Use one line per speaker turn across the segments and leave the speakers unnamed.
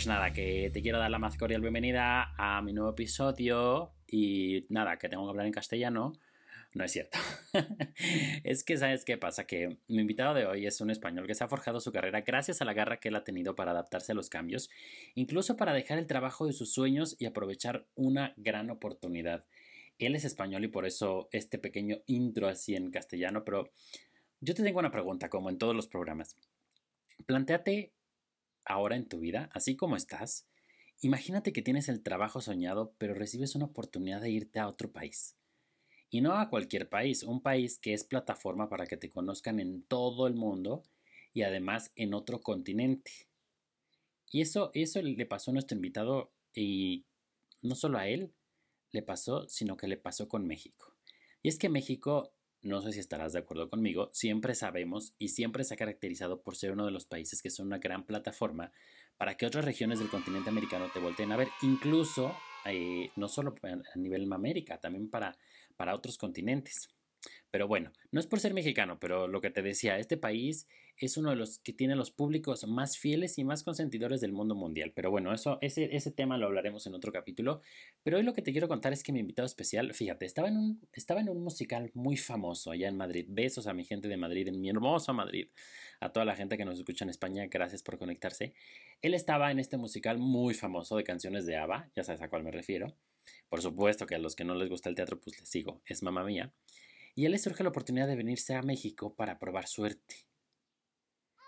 pues nada, que te quiero dar la más cordial bienvenida a mi nuevo episodio y nada, que tengo que hablar en castellano. No es cierto. es que, ¿sabes qué pasa? Que mi invitado de hoy es un español que se ha forjado su carrera gracias a la garra que él ha tenido para adaptarse a los cambios, incluso para dejar el trabajo de sus sueños y aprovechar una gran oportunidad. Él es español y por eso este pequeño intro así en castellano, pero yo te tengo una pregunta, como en todos los programas. Plantéate ahora en tu vida, así como estás, imagínate que tienes el trabajo soñado, pero recibes una oportunidad de irte a otro país. Y no a cualquier país, un país que es plataforma para que te conozcan en todo el mundo y además en otro continente. Y eso, eso le pasó a nuestro invitado y no solo a él le pasó, sino que le pasó con México. Y es que México no sé si estarás de acuerdo conmigo, siempre sabemos y siempre se ha caracterizado por ser uno de los países que son una gran plataforma para que otras regiones del continente americano te volteen a ver, incluso eh, no solo a nivel América, también para, para otros continentes. Pero bueno, no es por ser mexicano, pero lo que te decía, este país es uno de los que tiene los públicos más fieles y más consentidores del mundo mundial. Pero bueno, eso, ese, ese tema lo hablaremos en otro capítulo. Pero hoy lo que te quiero contar es que mi invitado especial, fíjate, estaba en un, estaba en un musical muy famoso allá en Madrid. Besos a mi gente de Madrid, en mi hermoso Madrid. A toda la gente que nos escucha en España, gracias por conectarse. Él estaba en este musical muy famoso de canciones de ABBA, ya sabes a cuál me refiero. Por supuesto que a los que no les gusta el teatro, pues les sigo, es mamá mía y a él le surge la oportunidad de venirse a México para probar suerte.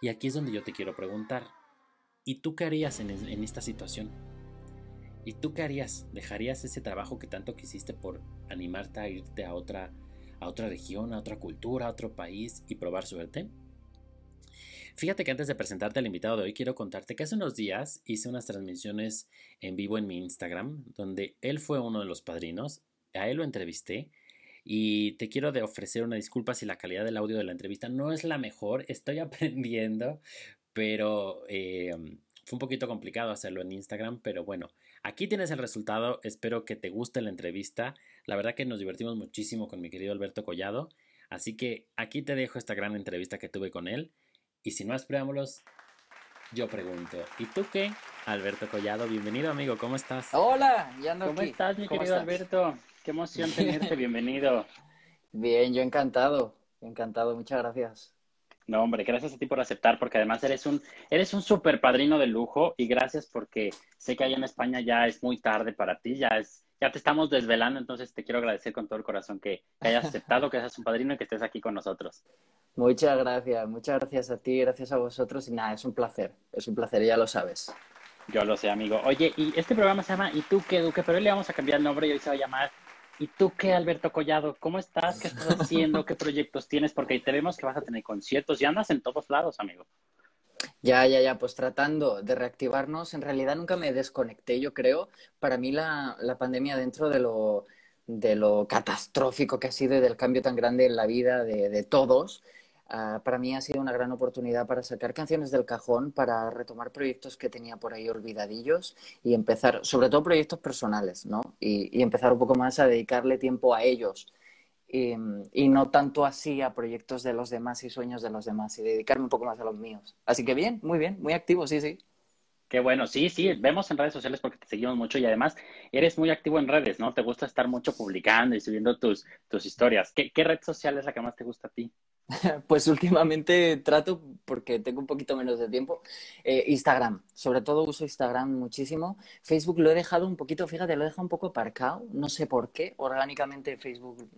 Y aquí es donde yo te quiero preguntar, ¿y tú qué harías en, esta situación? ¿Y tú qué harías? ¿Dejarías ese trabajo que tanto quisiste por animarte a irte a otra, a otra región, a otra cultura, a otro país y probar suerte? Fíjate que antes de presentarte al invitado de hoy, quiero contarte que hace unos días hice unas transmisiones en vivo en mi Instagram, donde él fue uno de los padrinos, a él lo entrevisté y te quiero de ofrecer una disculpa si la calidad del audio de la entrevista no es la mejor, estoy aprendiendo, pero eh, fue un poquito complicado hacerlo en Instagram, pero bueno, aquí tienes el resultado, espero que te guste la entrevista, la verdad que nos divertimos muchísimo con mi querido Alberto Collado, así que aquí te dejo esta gran entrevista que tuve con él, y sin más preámbulos, yo pregunto, ¿y tú qué? Alberto Collado, bienvenido amigo, ¿cómo estás?
Hola, ya ando
¿Cómo estás mi querido Alberto? Qué emoción tenerte, bienvenido.
Bien, yo encantado, encantado, muchas gracias.
No, hombre, gracias a ti por aceptar, porque además eres un, eres un super padrino de lujo y gracias porque sé que allá en España ya es muy tarde para ti, ya es, ya te estamos desvelando, entonces te quiero agradecer con todo el corazón que, hayas aceptado, que seas un padrino y que estés aquí con nosotros.
Muchas gracias, muchas gracias a ti, gracias a vosotros y nada, es un placer, es un placer, ya lo sabes.
Yo lo sé, amigo. Oye, y este programa se llama ¿Y tú qué, Duque? Pero hoy le vamos a cambiar el nombre y hoy se va a llamar ¿Y tú qué, Alberto Collado? ¿Cómo estás? ¿Qué estás haciendo? ¿Qué proyectos tienes? Porque te vemos que vas a tener conciertos y andas en todos lados, amigo.
Ya, ya, ya, pues tratando de reactivarnos. En realidad nunca me desconecté, yo creo. Para mí la, la pandemia dentro de lo, de lo catastrófico que ha sido y del cambio tan grande en la vida de, de todos, Ah, para mí ha sido una gran oportunidad para sacar canciones del cajón, para retomar proyectos que tenía por ahí olvidadillos y empezar, sobre todo proyectos personales, ¿no? Y, empezar un poco más a dedicarle tiempo a ellos. Y, y, no tanto así a proyectos de los demás y sueños de los demás y dedicarme un poco más a los míos. Así que bien, muy bien, muy activo, sí, sí.
Qué bueno, sí, sí, vemos en redes sociales porque te seguimos mucho y además eres muy activo en redes, ¿no? Te gusta estar mucho publicando y subiendo tus, tus historias. ¿Qué, ¿Qué red social es la que más te gusta a ti?
Pues últimamente trato, porque tengo un poquito menos de tiempo, eh, Instagram. Sobre todo uso Instagram muchísimo. Facebook lo he dejado un poquito, fíjate, lo he dejado un poco aparcado. No sé por qué. Orgánicamente Facebook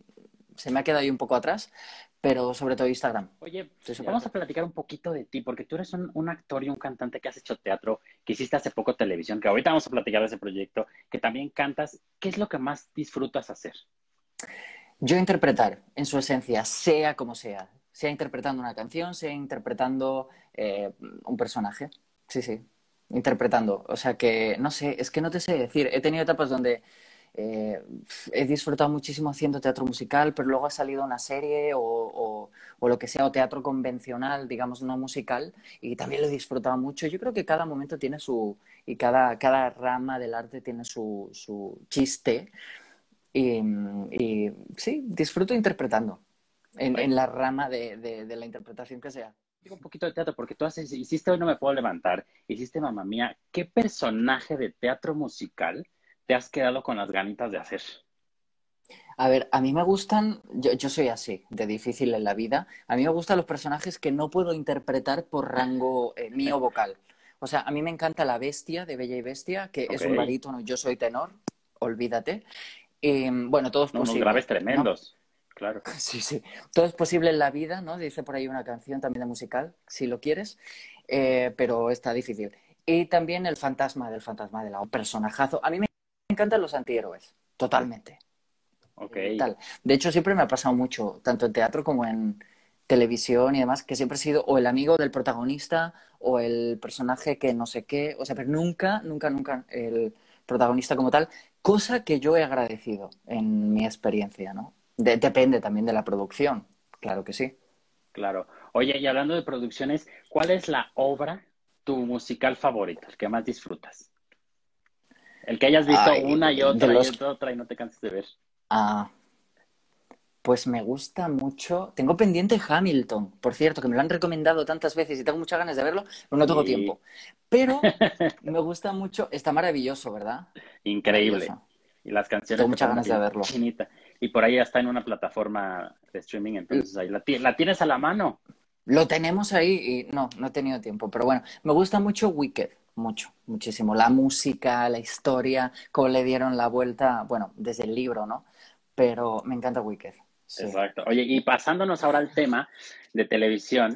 se me ha quedado ahí un poco atrás, pero sobre todo Instagram.
Oye, vamos a platicar un poquito de ti, porque tú eres un, un, actor y un cantante que has hecho teatro, que hiciste hace poco televisión, que ahorita vamos a platicar de ese proyecto, que también cantas. ¿Qué es lo que más disfrutas hacer?
Yo interpretar, en su esencia, sea como sea, sea interpretando una canción, sea interpretando eh, un personaje. Sí, sí, interpretando. O sea que, no sé, es que no te sé decir. He tenido etapas donde eh, he disfrutado muchísimo haciendo teatro musical, pero luego ha salido una serie o, lo que sea, o teatro convencional, digamos, no musical, y también lo he disfrutado mucho. Yo creo que cada momento tiene su, y cada, cada rama del arte tiene su, su chiste. Y, y sí, disfruto interpretando en, la rama de, la interpretación que sea.
un poquito de teatro, porque tú haces, hiciste Hoy no me puedo levantar, hiciste Mamá Mía. ¿Qué personaje de teatro musical te has quedado con las ganitas de hacer?
A ver, a mí me gustan, yo, soy así, de difícil en la vida, a mí me gustan los personajes que no puedo interpretar por rango eh, mío vocal. O sea, a mí me encanta La Bestia de Bella y Bestia, que es un barítono, yo soy tenor, olvídate. Em, bueno, todo es posible.
graves tremendos. Claro.
Sí, sí. Todo es posible en la vida, ¿no? Dice por ahí una canción también de musical, si lo quieres, eh, pero está difícil. Y también el fantasma del fantasma de la personajazo. A mí me encantan los antihéroes, totalmente.
Ok.
Tal. De hecho, siempre me ha pasado mucho, tanto en teatro como en televisión y demás, que siempre he sido o el amigo del protagonista o el personaje que no sé qué, o sea, pero nunca, nunca, nunca el protagonista como tal, cosa que yo he agradecido en mi experiencia, ¿no? Depende también de la producción, claro que sí.
Claro. Oye, y hablando de producciones, ¿cuál es la obra, tu musical favorito, el que más disfrutas? El que hayas visto una y otra y otra y no te canses de ver.
Ah, pues me gusta mucho. Tengo pendiente Hamilton, por cierto, que me lo han recomendado tantas veces y tengo muchas ganas de verlo, pero no tengo tiempo. Pero me gusta mucho. Está maravilloso, ¿verdad?
Increíble. Y las canciones.
Tengo muchas ganas de verlo.
Y por ahí ya está en una plataforma de streaming, entonces ahí la, la tienes a la mano.
Lo tenemos ahí y no, no he tenido tiempo. Pero bueno, me gusta mucho Wicked, mucho, muchísimo. La música, la historia, cómo le dieron la vuelta, bueno, desde el libro, ¿no? Pero me encanta Wicked.
Exacto. Oye, y pasándonos ahora al tema de televisión,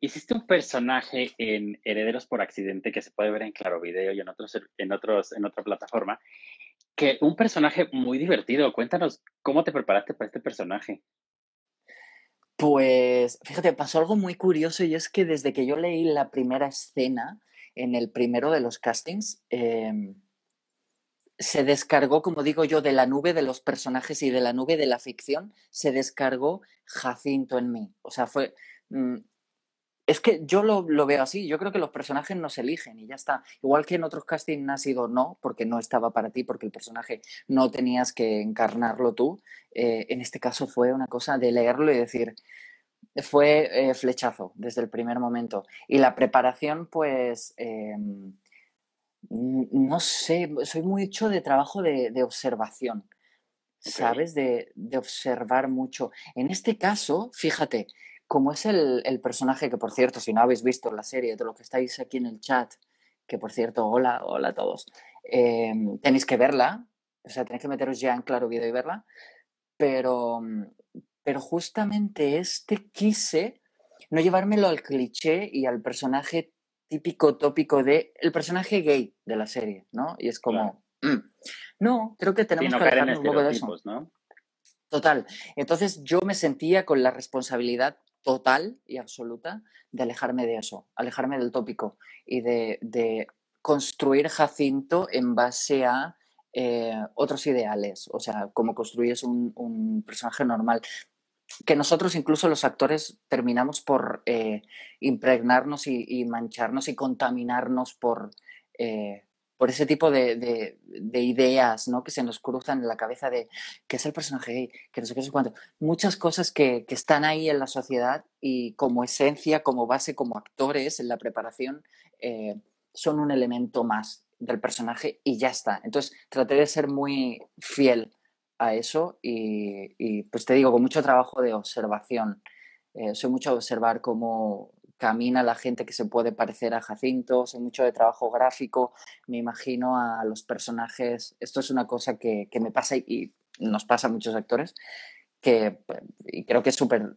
hiciste un personaje en Herederos por Accidente que se puede ver en Claro Video y en otros, en otros, en otra plataforma, que un personaje muy divertido. Cuéntanos cómo te preparaste para este personaje.
Pues, fíjate, pasó algo muy curioso y es que desde que yo leí la primera escena en el primero de los castings, em, se descargó, como digo yo, de la nube de los personajes y de la nube de la ficción, se descargó Jacinto en mí. O sea, fue, mm, es que yo lo, veo así, yo creo que los personajes no se eligen y ya está. Igual que en otros castings ha sido no, porque no estaba para ti, porque el personaje no tenías que encarnarlo tú. Eh, en este caso fue una cosa de leerlo y decir, fue eh, flechazo desde el primer momento. Y la preparación, pues, em, no sé, soy muy hecho de trabajo de, observación, ¿sabes? De, de observar mucho. En este caso, fíjate, como es el, personaje que, por cierto, si no habéis visto la serie, de lo que estáis aquí en el chat, que por cierto, hola, hola a todos, em, tenéis que verla, o sea, tenéis que meteros ya en Claro Video y verla, pero, pero justamente este quise no llevármelo al cliché y al personaje típico, tópico de el personaje gay de la serie, ¿no? Y es como, mm, no, creo que tenemos que alejarnos un poco de eso. ¿no? Total. Entonces yo me sentía con la responsabilidad total y absoluta de alejarme de eso, alejarme del tópico y de, construir Jacinto en base a eh, otros ideales, o sea, como construyes un, personaje normal. Que nosotros, incluso los actores, terminamos por eh, impregnarnos y, mancharnos y contaminarnos por, eh, por ese tipo de, ideas ¿no? que se nos cruzan en la cabeza de qué es el personaje gay, que no sé qué, sé cuánto. Muchas cosas que, están ahí en la sociedad y como esencia, como base, como actores en la preparación, eh, son un elemento más del personaje y ya está. Entonces traté de ser muy fiel a eso y, pues te digo, con mucho trabajo de observación. Eh, soy mucho a observar cómo camina la gente que se puede parecer a Jacinto, sé mucho de trabajo gráfico, me imagino a los personajes, esto es una cosa que, me pasa y, nos pasa a muchos actores, que y creo que es súper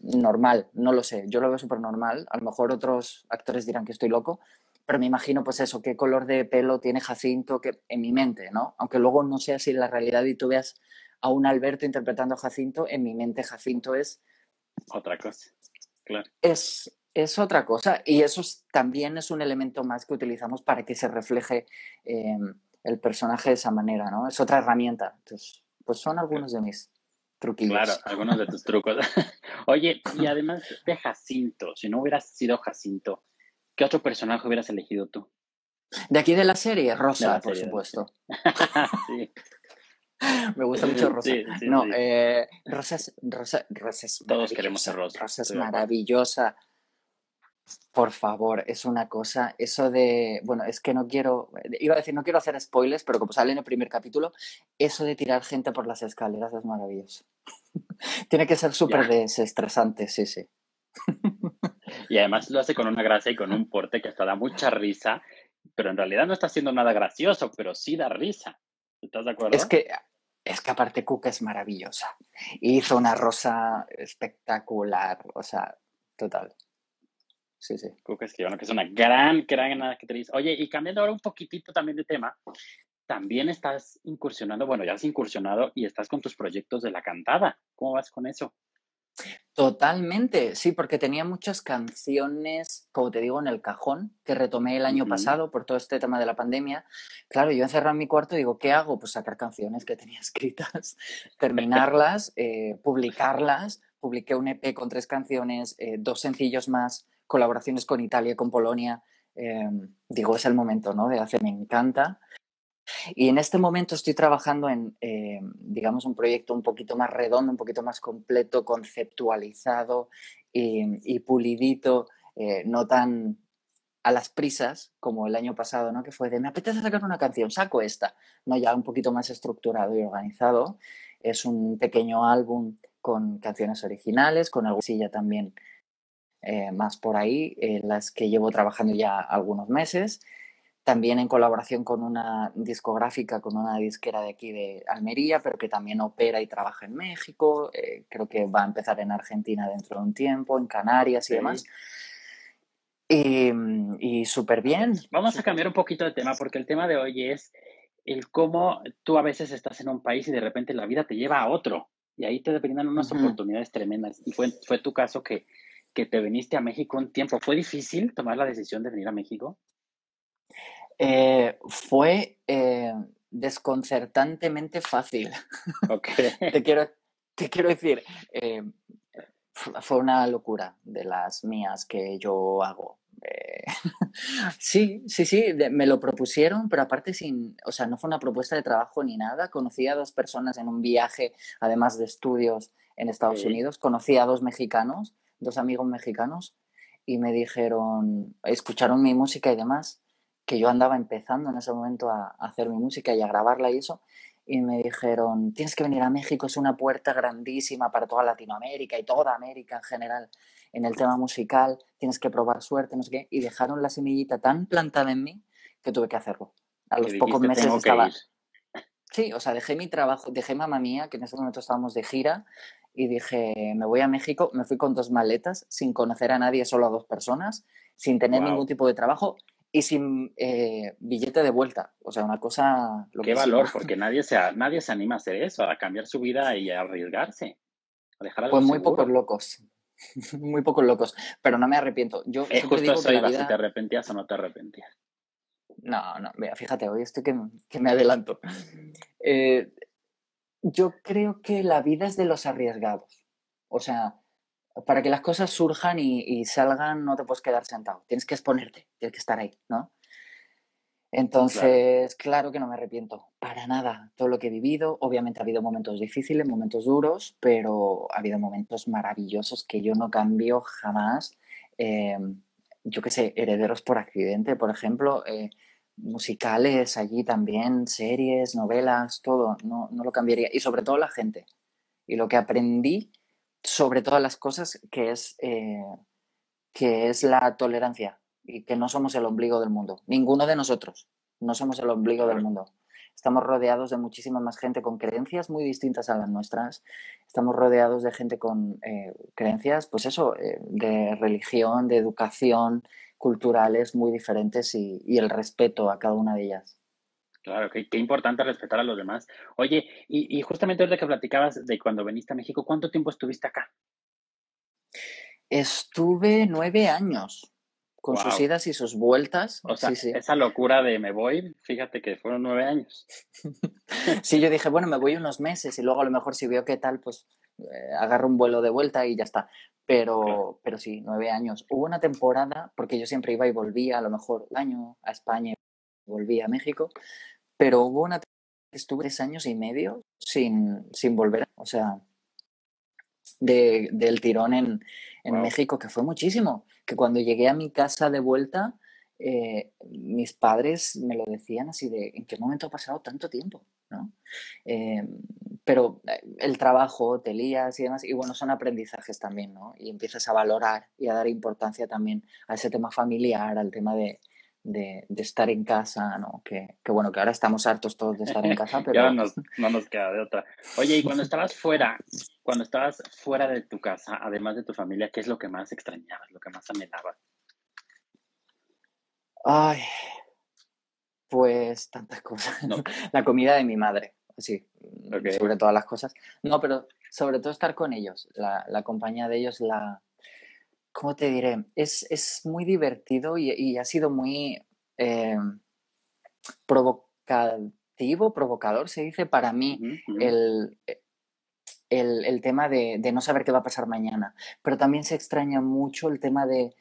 normal, no lo sé, yo lo veo súper normal, a lo mejor otros actores dirán que estoy loco, pero me imagino pues eso, qué color de pelo tiene Jacinto que, en mi mente, ¿no? Aunque luego no sea así la realidad y tú veas a un Alberto interpretando a Jacinto, en mi mente Jacinto es...
Otra cosa, claro.
Es, es otra cosa y eso también es un elemento más que utilizamos para que se refleje em, el personaje de esa manera, ¿no? Es otra herramienta. Entonces, pues son algunos de mis truquillos.
Claro, algunos de tus trucos. Oye, y además de Jacinto, si no hubieras sido Jacinto, ¿qué otro personaje hubieras elegido tú?
De aquí de la serie, Rosa, por supuesto. sí. Me gusta mucho Rosa. no, eh, Rosa, es, Rosa,
Todos queremos ser Rosa.
Rosa es maravillosa Por favor, es una cosa, eso de, bueno, es que no quiero, iba a decir, no quiero hacer spoilers, pero como sale en el primer capítulo, eso de tirar gente por las escaleras es maravilloso. Tiene que ser súper desestresante, sí, sí.
Y además lo hace con una gracia y con un porte que hasta da mucha risa, pero en realidad no está haciendo nada gracioso, pero sí da risa. ¿Estás de acuerdo?
Es que, es que aparte Cook es maravillosa. Hizo una rosa espectacular, o sea, total. Sí, sí.
Cook es que, que es una gran, gran actriz. Oye, y cambiando ahora un poquitito también de tema, también estás incursionando, bueno, ya has incursionado y estás con tus proyectos de la cantada. ¿Cómo vas con eso?
Totalmente, sí, porque tenía muchas canciones, como te digo, en el cajón, que retomé el año pasado por todo este tema de la pandemia. Claro, yo encerrado en mi cuarto digo, ¿qué hago? Pues sacar canciones que tenía escritas, terminarlas, eh, publicarlas. Publiqué un EP con tres canciones, eh, dos sencillos más, colaboraciones con Italia con Polonia. Em, digo, es el momento, ¿no? De hacer, me encanta. Y en este momento estoy trabajando en, eh, digamos, un proyecto un poquito más redondo, un poquito más completo, conceptualizado y, pulidito, eh, no tan a las prisas como el año pasado, ¿no? Que fue de, me apetece sacar una canción, saco esta. No, ya un poquito más estructurado y organizado. Es un pequeño álbum con canciones originales, con algo silla también eh, más por ahí, las que llevo trabajando ya algunos meses también en colaboración con una discográfica, con una disquera de aquí de Almería, pero que también opera y trabaja en México. Eh, creo que va a empezar en Argentina dentro de un tiempo, en Canarias y demás. Y, súper bien.
Vamos a cambiar un poquito de tema, porque el tema de hoy es el cómo tú a veces estás en un país y de repente la vida te lleva a otro. Y ahí te brindan unas oportunidades tremendas. Y fue, fue tu caso que, que te viniste a México un tiempo. ¿Fue difícil tomar la decisión de venir a México?
Eh, fue eh, desconcertantemente fácil. te, quiero, te quiero decir, eh, fue una locura de las mías que yo hago. sí, sí, sí, me lo propusieron, pero aparte sin, o sea, no fue una propuesta de trabajo ni nada. Conocí a dos personas en un viaje, además de estudios en Estados Unidos. Conocí a dos mexicanos, dos amigos mexicanos, y me dijeron, escucharon mi música y demás, que yo andaba empezando en ese momento a, hacer mi música y a grabarla y eso, y me dijeron, tienes que venir a México, es una puerta grandísima para toda Latinoamérica y toda América en general en el tema musical, tienes que probar suerte, no sé qué, y dejaron la semillita tan plantada en mí que tuve que hacerlo. A los pocos meses estaba... Sí, o sea, dejé mi trabajo, dejé mamá mía, que en ese momento estábamos de gira, y dije, me voy a México, me fui con dos maletas, sin conocer a nadie, solo a dos personas, sin tener ningún tipo de trabajo, y sin eh, billete de vuelta. O sea, una cosa...
Qué valor, porque nadie se, nadie se anima a hacer eso, a cambiar su vida y a arriesgarse. A dejar
pues muy pocos locos. muy pocos locos. Pero no me arrepiento. Yo
es justo digo que si te arrepentías o no te arrepentías.
No, no, mira, fíjate, hoy estoy que, que me adelanto. Eh, yo creo que la vida es de los arriesgados. O sea, para que las cosas surjan y, salgan no te puedes quedar sentado, tienes que exponerte, tienes que estar ahí, ¿no? Entonces, claro. que no me arrepiento, para nada, todo lo que he vivido, obviamente ha habido momentos difíciles, momentos duros, pero ha habido momentos maravillosos que yo no cambio jamás. Eh, yo qué sé, herederos por accidente, por ejemplo, eh, musicales allí también, series, novelas, todo, no, no lo cambiaría. Y sobre todo la gente. Y lo que aprendí sobre todas las cosas, que es, eh, que es la tolerancia y que no somos el ombligo del mundo. Ninguno de nosotros no somos el ombligo del mundo. Estamos rodeados de muchísima más gente con creencias muy distintas a las nuestras. Estamos rodeados de gente con eh, creencias, pues eso, eh, de religión, de educación, culturales muy diferentes y el respeto a cada una de ellas.
Claro, qué, importante respetar a los demás. Oye, y, justamente ahorita que platicabas de cuando viniste a México, ¿cuánto tiempo estuviste acá?
Estuve nueve años, con sus idas y sus vueltas.
O sea, esa locura de me voy, fíjate que fueron nueve años.
sí, yo dije, bueno, me voy unos meses y luego a lo mejor si veo qué tal, pues eh, agarro un vuelo de vuelta y ya está. Pero, pero sí, nueve años. Hubo una temporada, porque yo siempre iba y volvía, a lo mejor un año a España, volví a México, pero hubo una estuve tres años y medio sin, sin volver, o sea, del tirón en, México, que fue muchísimo. Que cuando llegué a mi casa de vuelta, eh, mis padres me lo decían así de, ¿en qué momento ha pasado tanto tiempo? ¿No? Eh, pero eh, el trabajo, te lías y demás, y bueno, son aprendizajes también, ¿no? Y empiezas a valorar y a dar importancia también a ese tema familiar, al tema de, de, estar en casa, ¿no? Que, que, bueno, que ahora estamos hartos todos de estar en casa, pero...
ya no nos queda de otra. Oye, y cuando estabas fuera, cuando estabas fuera de tu casa, además de tu familia, ¿qué es lo que más extrañabas, lo que más anhelabas?
Ay, pues tantas cosas. La comida de mi madre, sí, sobre todas las cosas. No, pero sobre todo estar con ellos, la, la compañía de ellos, la... ¿Cómo te diré? Es, es muy divertido y, ha sido muy eh, provocativo, provocador, se dice para mí, El, el, el, tema de, de no saber qué va a pasar mañana. Pero también se extraña mucho el tema de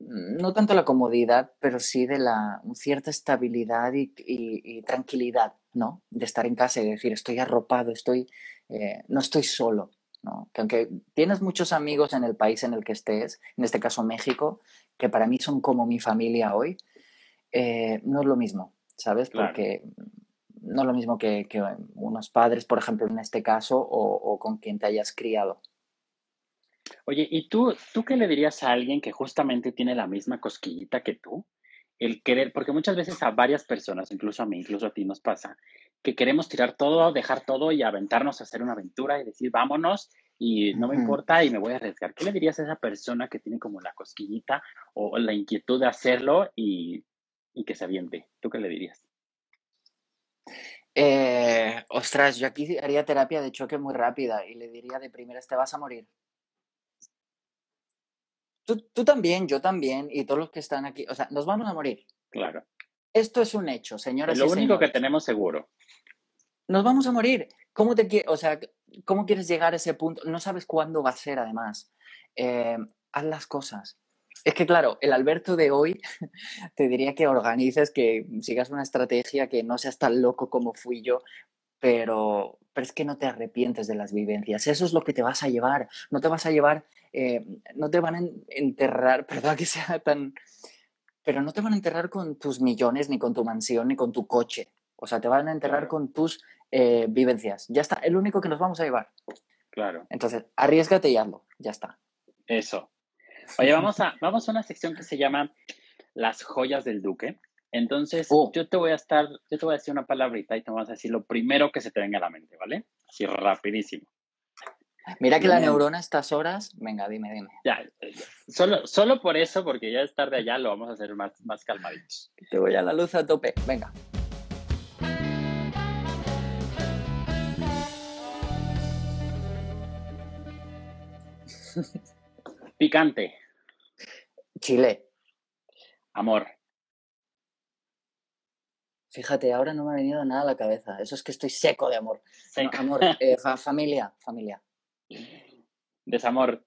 no tanto la comodidad, pero sí de la cierta estabilidad y, tranquilidad, ¿no? De estar en casa y decir, estoy arropado, estoy, eh, no estoy solo, ¿no? Que aunque tienes muchos amigos en el país en el que estés, en este caso México, que para mí son como mi familia hoy, eh, no es lo mismo, ¿sabes? Porque no es lo mismo que, unos padres, por ejemplo, en este caso, o con quien te hayas criado.
Oye, ¿y tú, tú qué le dirías a alguien que justamente tiene la misma cosquillita que tú? El querer, porque muchas veces a varias personas, incluso a mí, incluso a ti nos pasa, que queremos tirar todo, dejar todo y aventarnos a hacer una aventura y decir, vámonos y no me importa y me voy a arriesgar. ¿Qué le dirías a esa persona que tiene como la cosquillita o la inquietud de hacerlo y, y que se aviente? ¿Tú qué le dirías?
Eh, ostras, yo aquí haría terapia de choque muy rápida y le diría de primeras, te vas a morir. Tú, también, yo también, y todos los que están aquí, o sea, nos vamos a morir.
Claro.
Esto es un hecho, señoras
lo único que tenemos seguro.
Nos vamos a morir. ¿Cómo te o sea, cómo quieres llegar a ese punto? No sabes cuándo va a ser, además. Eh, haz las cosas. Es que, claro, el Alberto de hoy te diría que organices, que sigas una estrategia, que no seas tan loco como fui yo, pero, pero es que no te arrepientes de las vivencias. Eso es lo que te vas a llevar. No te vas a llevar eh, no te van a enterrar, perdón que sea tan, pero no te van a enterrar con tus millones, ni con tu mansión, ni con tu coche. O sea, te van a enterrar con tus eh, vivencias. Ya está, el único que nos vamos a llevar.
Claro.
Entonces, arriesgate y hazlo. Ya está.
Eso. Oye, vamos a, vamos a una sección que se llama Las joyas del duque. Entonces, oh. yo te voy a estar, yo te voy a decir una palabrita y te vas a decir lo primero que se te venga a la mente, ¿vale? Así rapidísimo.
Mira que la neurona a estas horas, venga, dime, dime.
Ya, solo, solo por eso, porque ya es tarde allá, lo vamos a hacer más, más calmaditos.
Te voy a la luz a tope, venga.
Picante.
Chile.
Amor.
Fíjate, ahora no me ha venido nada a la cabeza. Eso es que estoy seco de amor. amor, eh, familia, familia.
Desamor.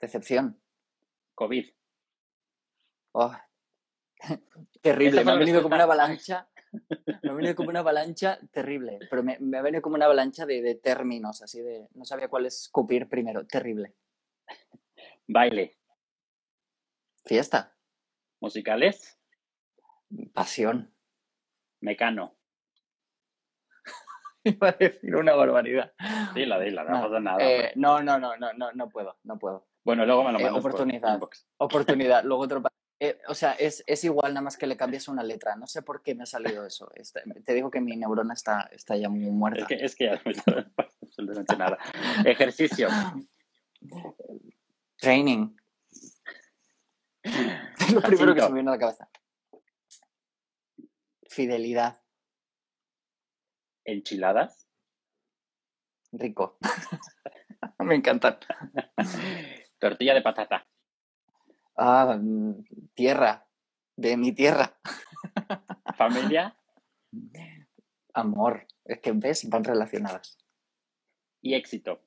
Decepción.
COVID.
Oh. Terrible. Me ha venido como una avalancha. Me ha venido como una avalancha terrible. Pero me, ha venido como una avalancha de, términos, así de. No sabía cuál escupir primero. Terrible.
Baile.
Fiesta.
Musicales.
Pasión.
Mecano.
Iba a decir una barbaridad.
Dila, dila, no, pasa nada.
Eh, no, no, no, no, no, no puedo, no puedo.
Bueno, luego me lo eh, mandas
Oportunidad. oportunidad. Luego otro. Eh, o sea, es, es, igual nada más que le cambies una letra. No sé por qué me ha salido eso. Este, te digo que mi neurona está, está ya muy muerta.
Es que, es que ya no absolutamente nada. Ejercicio.
Training. Es lo primero que se me a la cabeza. Fidelidad.
¿Enchiladas?
Rico. Me encantan.
Tortilla de patata.
Ah, tierra. De mi tierra.
¿Familia?
Amor. Es que ves, van relacionadas.
¿Y éxito?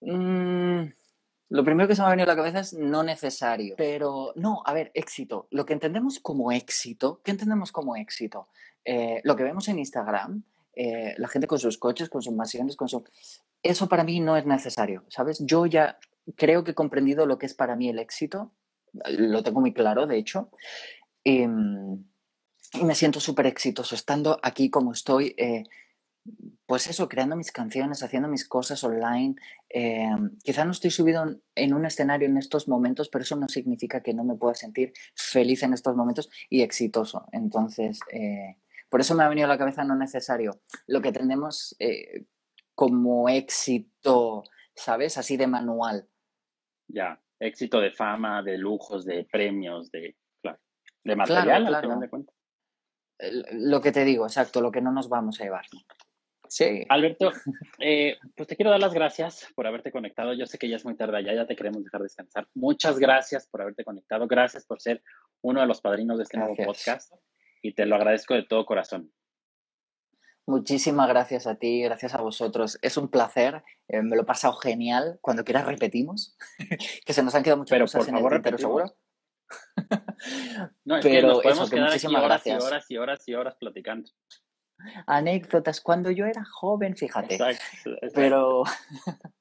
Mm, lo primero que se me ha venido a la cabeza es no necesario. Pero no, a ver, éxito. Lo que entendemos como éxito, ¿qué entendemos como éxito? Eh, lo que vemos en Instagram, eh, la gente con sus coches, con sus mansiones, con su... Eso para mí no es necesario, ¿sabes? Yo ya creo que he comprendido lo que es para mí el éxito, lo tengo muy claro, de hecho, em, y me siento súper exitoso estando aquí como estoy. Eh, pues eso, creando mis canciones, haciendo mis cosas online. Eh, quizá no estoy subido en un escenario en estos momentos, pero eso no significa que no me pueda sentir feliz en estos momentos y exitoso. Entonces, eh, por eso me ha venido a la cabeza no necesario. Lo que tenemos eh, como éxito, ¿sabes? Así de manual.
Ya, éxito de fama, de lujos, de premios, de, claro, de material, al final de cuentas.
Lo que te digo, exacto, lo que no nos vamos a llevar. Sí.
Alberto, eh, pues te quiero dar las gracias por haberte conectado. Yo sé que ya es muy tarde allá, ya te queremos dejar descansar. Muchas gracias por haberte conectado. Gracias por ser uno de los padrinos de este nuevo podcast y te lo agradezco de todo corazón.
Muchísimas gracias a ti, gracias a vosotros. Es un placer, eh, me lo he pasado genial. Cuando quieras repetimos, que se nos han quedado muchas
pero
cosas
por favor,
en el seguro.
no, es que nos podemos quedar aquí horas y horas y horas y horas platicando
anécdotas cuando yo era joven, fíjate. Pero,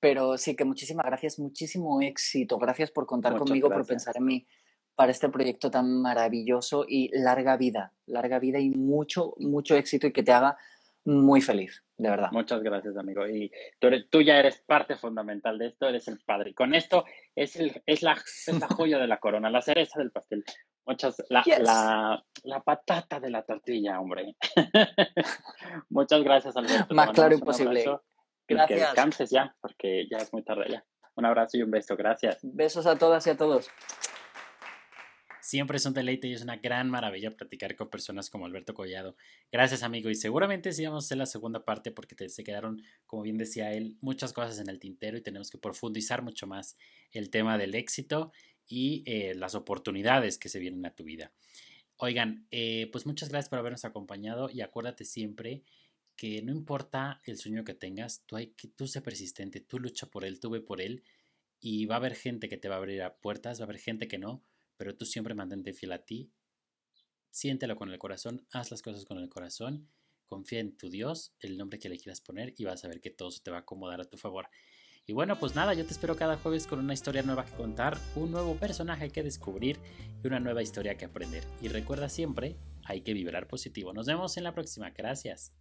pero sí que muchísimas gracias, muchísimo éxito. Gracias por contar conmigo, por pensar en mí para este proyecto tan maravilloso y larga vida, larga vida y mucho, mucho éxito y que te haga muy feliz, de verdad.
Muchas gracias, amigo. Y tú, tú ya eres parte fundamental de esto, eres el padre. Con esto es, el, es, la, es la joya de la corona, la cereza del pastel. Muchas, la, la, la, patata de la tortilla, hombre. Muchas gracias, Alberto.
Más claro imposible.
Gracias. Que descanses ya, porque ya es muy tarde ya. Un abrazo y un beso. Gracias.
Besos a todas y a todos.
Siempre es un deleite y es una gran maravilla platicar con personas como Alberto Collado. Gracias, amigo. Y seguramente sí vamos a hacer la segunda parte porque te, se quedaron, como bien decía él, muchas cosas en el tintero y tenemos que profundizar mucho más el tema del éxito y eh, las oportunidades que se vienen a tu vida. Oigan, eh, pues muchas gracias por habernos acompañado y acuérdate siempre que no importa el sueño que tengas, tú, hay que, tú sé persistente, tú lucha por él, tú ve por él y va a haber gente que te va a abrir puertas, va a haber gente que no, pero tú siempre mantente fiel a ti, siéntelo con el corazón, haz las cosas con el corazón, confía en tu Dios, el nombre que le quieras poner y vas a ver que todo se te va a acomodar a tu favor. Y bueno, pues nada, yo te espero cada jueves con una historia nueva que contar, un nuevo personaje que descubrir y una nueva historia que aprender. Y recuerda siempre, hay que vibrar positivo. Nos vemos en la próxima. Gracias.